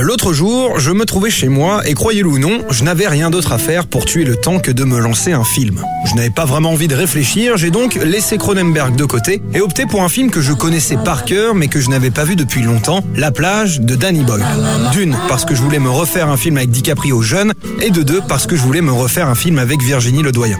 L'autre jour, je me trouvais chez moi et croyez-le ou non, je n'avais rien d'autre à faire pour tuer le temps que de me lancer un film. Je n'avais pas vraiment envie de réfléchir, j'ai donc laissé Cronenberg de côté et opté pour un film que je connaissais par cœur mais que je n'avais pas vu depuis longtemps, La plage de Danny Boyle. D'une, parce que je voulais me refaire un film avec DiCaprio jeune et de deux, parce que je voulais me refaire un film avec Virginie Ledoyen.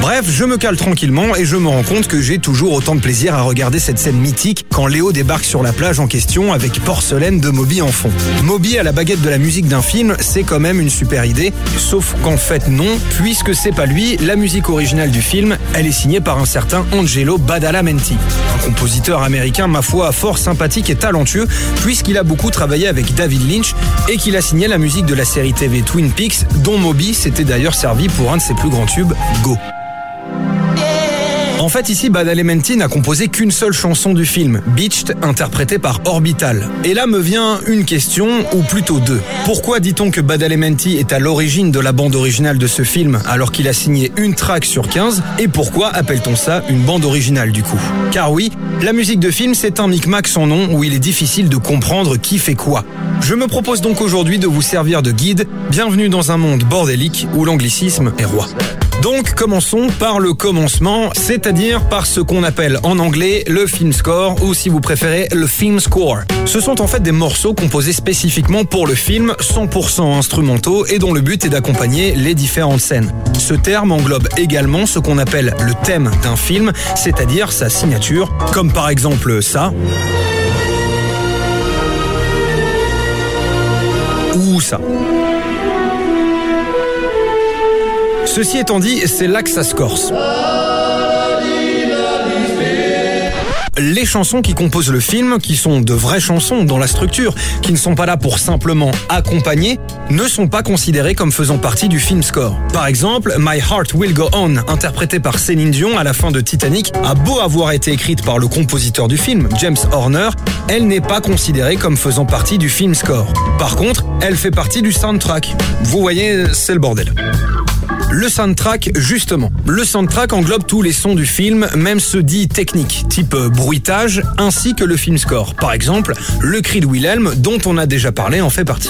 Bref, je me cale tranquillement et je me rends compte que j'ai toujours autant de plaisir à regarder cette scène mythique quand Léo débarque sur la plage en question avec Porcelaine de Moby en fond. Moby à la baguette de la musique d'un film, c'est quand même une super idée, sauf qu'en fait non, puisque c'est pas lui, la musique originale du film, elle est signée par un certain Angelo Badalamenti, un compositeur américain ma foi fort sympathique et talentueux, puisqu'il a beaucoup travaillé avec David Lynch et qu'il a signé la musique de la série TV Twin Peaks, dont Moby s'était d'ailleurs servi pour un de ses plus grands tubes, Go. En fait, ici, Badalamenti n'a composé qu'une seule chanson du film, Beached, interprétée par Orbital. Et là me vient une question, ou plutôt deux. Pourquoi dit-on que Badalamenti est à l'origine de la bande originale de ce film, alors qu'il a signé une track sur 15 Et pourquoi appelle-t-on ça une bande originale du coup? Car oui, la musique de film, c'est un micmac sans nom où il est difficile de comprendre qui fait quoi. Je me propose donc aujourd'hui de vous servir de guide. Bienvenue dans un monde bordélique où l'anglicisme est roi. Donc commençons par le commencement, c'est-à-dire par ce qu'on appelle en anglais le film score ou si vous préférez le film score. Ce sont en fait des morceaux composés spécifiquement pour le film, 100% instrumentaux et dont le but est d'accompagner les différentes scènes. Ce terme englobe également ce qu'on appelle le thème d'un film, c'est-à-dire sa signature, comme par exemple ça. Ou ça. Ceci étant dit, c'est là que ça se corse. Les chansons qui composent le film, qui sont de vraies chansons dans la structure, qui ne sont pas là pour simplement accompagner, ne sont pas considérées comme faisant partie du film score. Par exemple, My Heart Will Go On, interprétée par Céline Dion à la fin de Titanic, a beau avoir été écrite par le compositeur du film, James Horner, elle n'est pas considérée comme faisant partie du film score. Par contre, elle fait partie du soundtrack. Vous voyez, c'est le bordel. Le soundtrack, justement. Le soundtrack englobe tous les sons du film, même ceux dits techniques, type euh, bruitage, ainsi que le film score. Par exemple, le cri de Wilhelm, dont on a déjà parlé, en fait partie.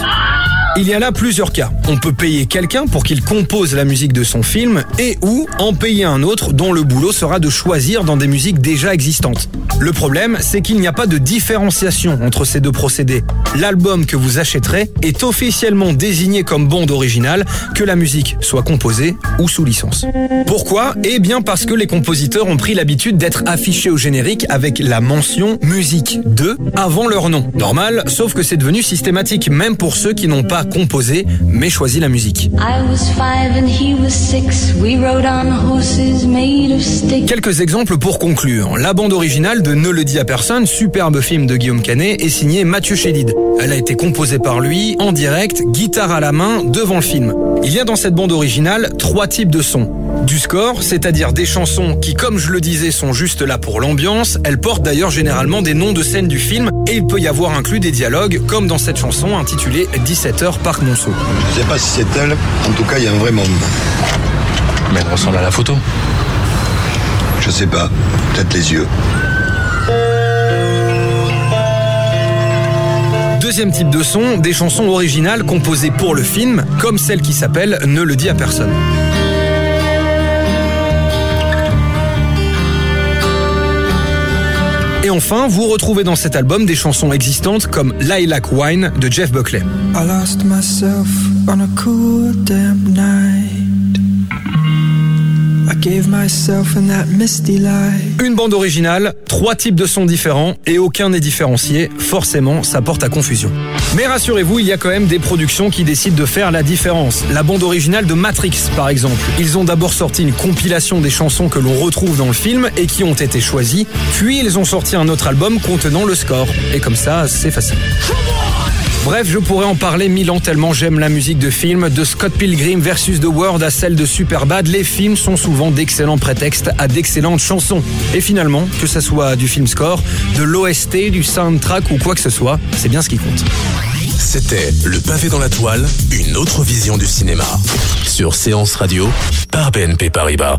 Il y a là plusieurs cas. On peut payer quelqu'un pour qu'il compose la musique de son film et ou en payer un autre dont le boulot sera de choisir dans des musiques déjà existantes. Le problème, c'est qu'il n'y a pas de différenciation entre ces deux procédés. L'album que vous achèterez est officiellement désigné comme bande originale, que la musique soit composée ou sous licence. Pourquoi? Eh bien parce que les compositeurs ont pris l'habitude d'être affichés au générique avec la mention musique 2 avant leur nom. Normal, sauf que c'est devenu systématique, même pour ceux qui n'ont pas composé mais choisi la musique. Quelques exemples pour conclure. La bande originale de Ne le dit à personne, superbe film de Guillaume Canet, est signée Mathieu Chédid. Elle a été composée par lui, en direct, guitare à la main, devant le film. Il y a dans cette bande originale trois types de sons. Du score, c'est-à-dire des chansons qui, comme je le disais, sont juste là pour l'ambiance. Elles portent d'ailleurs généralement des noms de scènes du film et il peut y avoir inclus des dialogues, comme dans cette chanson intitulée 17h Parc Monceau. Je sais pas si c'est elle, en tout cas il y a un vrai monde. Mais elle ressemble à la photo. Je sais pas, peut-être les yeux. Deuxième type de son, des chansons originales composées pour le film, comme celle qui s'appelle Ne le dit à personne. Et enfin, vous retrouvez dans cet album des chansons existantes comme Lilac Wine de Jeff Buckley. Une bande originale, trois types de sons différents et aucun n'est différencié. Forcément, ça porte à confusion. Mais rassurez-vous, il y a quand même des productions qui décident de faire la différence. La bande originale de Matrix, par exemple. Ils ont d'abord sorti une compilation des chansons que l'on retrouve dans le film et qui ont été choisies. Puis ils ont sorti un autre album contenant le score. Et comme ça, c'est facile. Bref, je pourrais en parler mille ans tellement j'aime la musique de film, de Scott Pilgrim versus The World à celle de Superbad. Les films sont souvent d'excellents prétextes à d'excellentes chansons. Et finalement, que ça soit du film score, de l'OST, du soundtrack ou quoi que ce soit, c'est bien ce qui compte. C'était Le pavé dans la toile, une autre vision du cinéma. Sur Séance Radio, par BNP Paribas.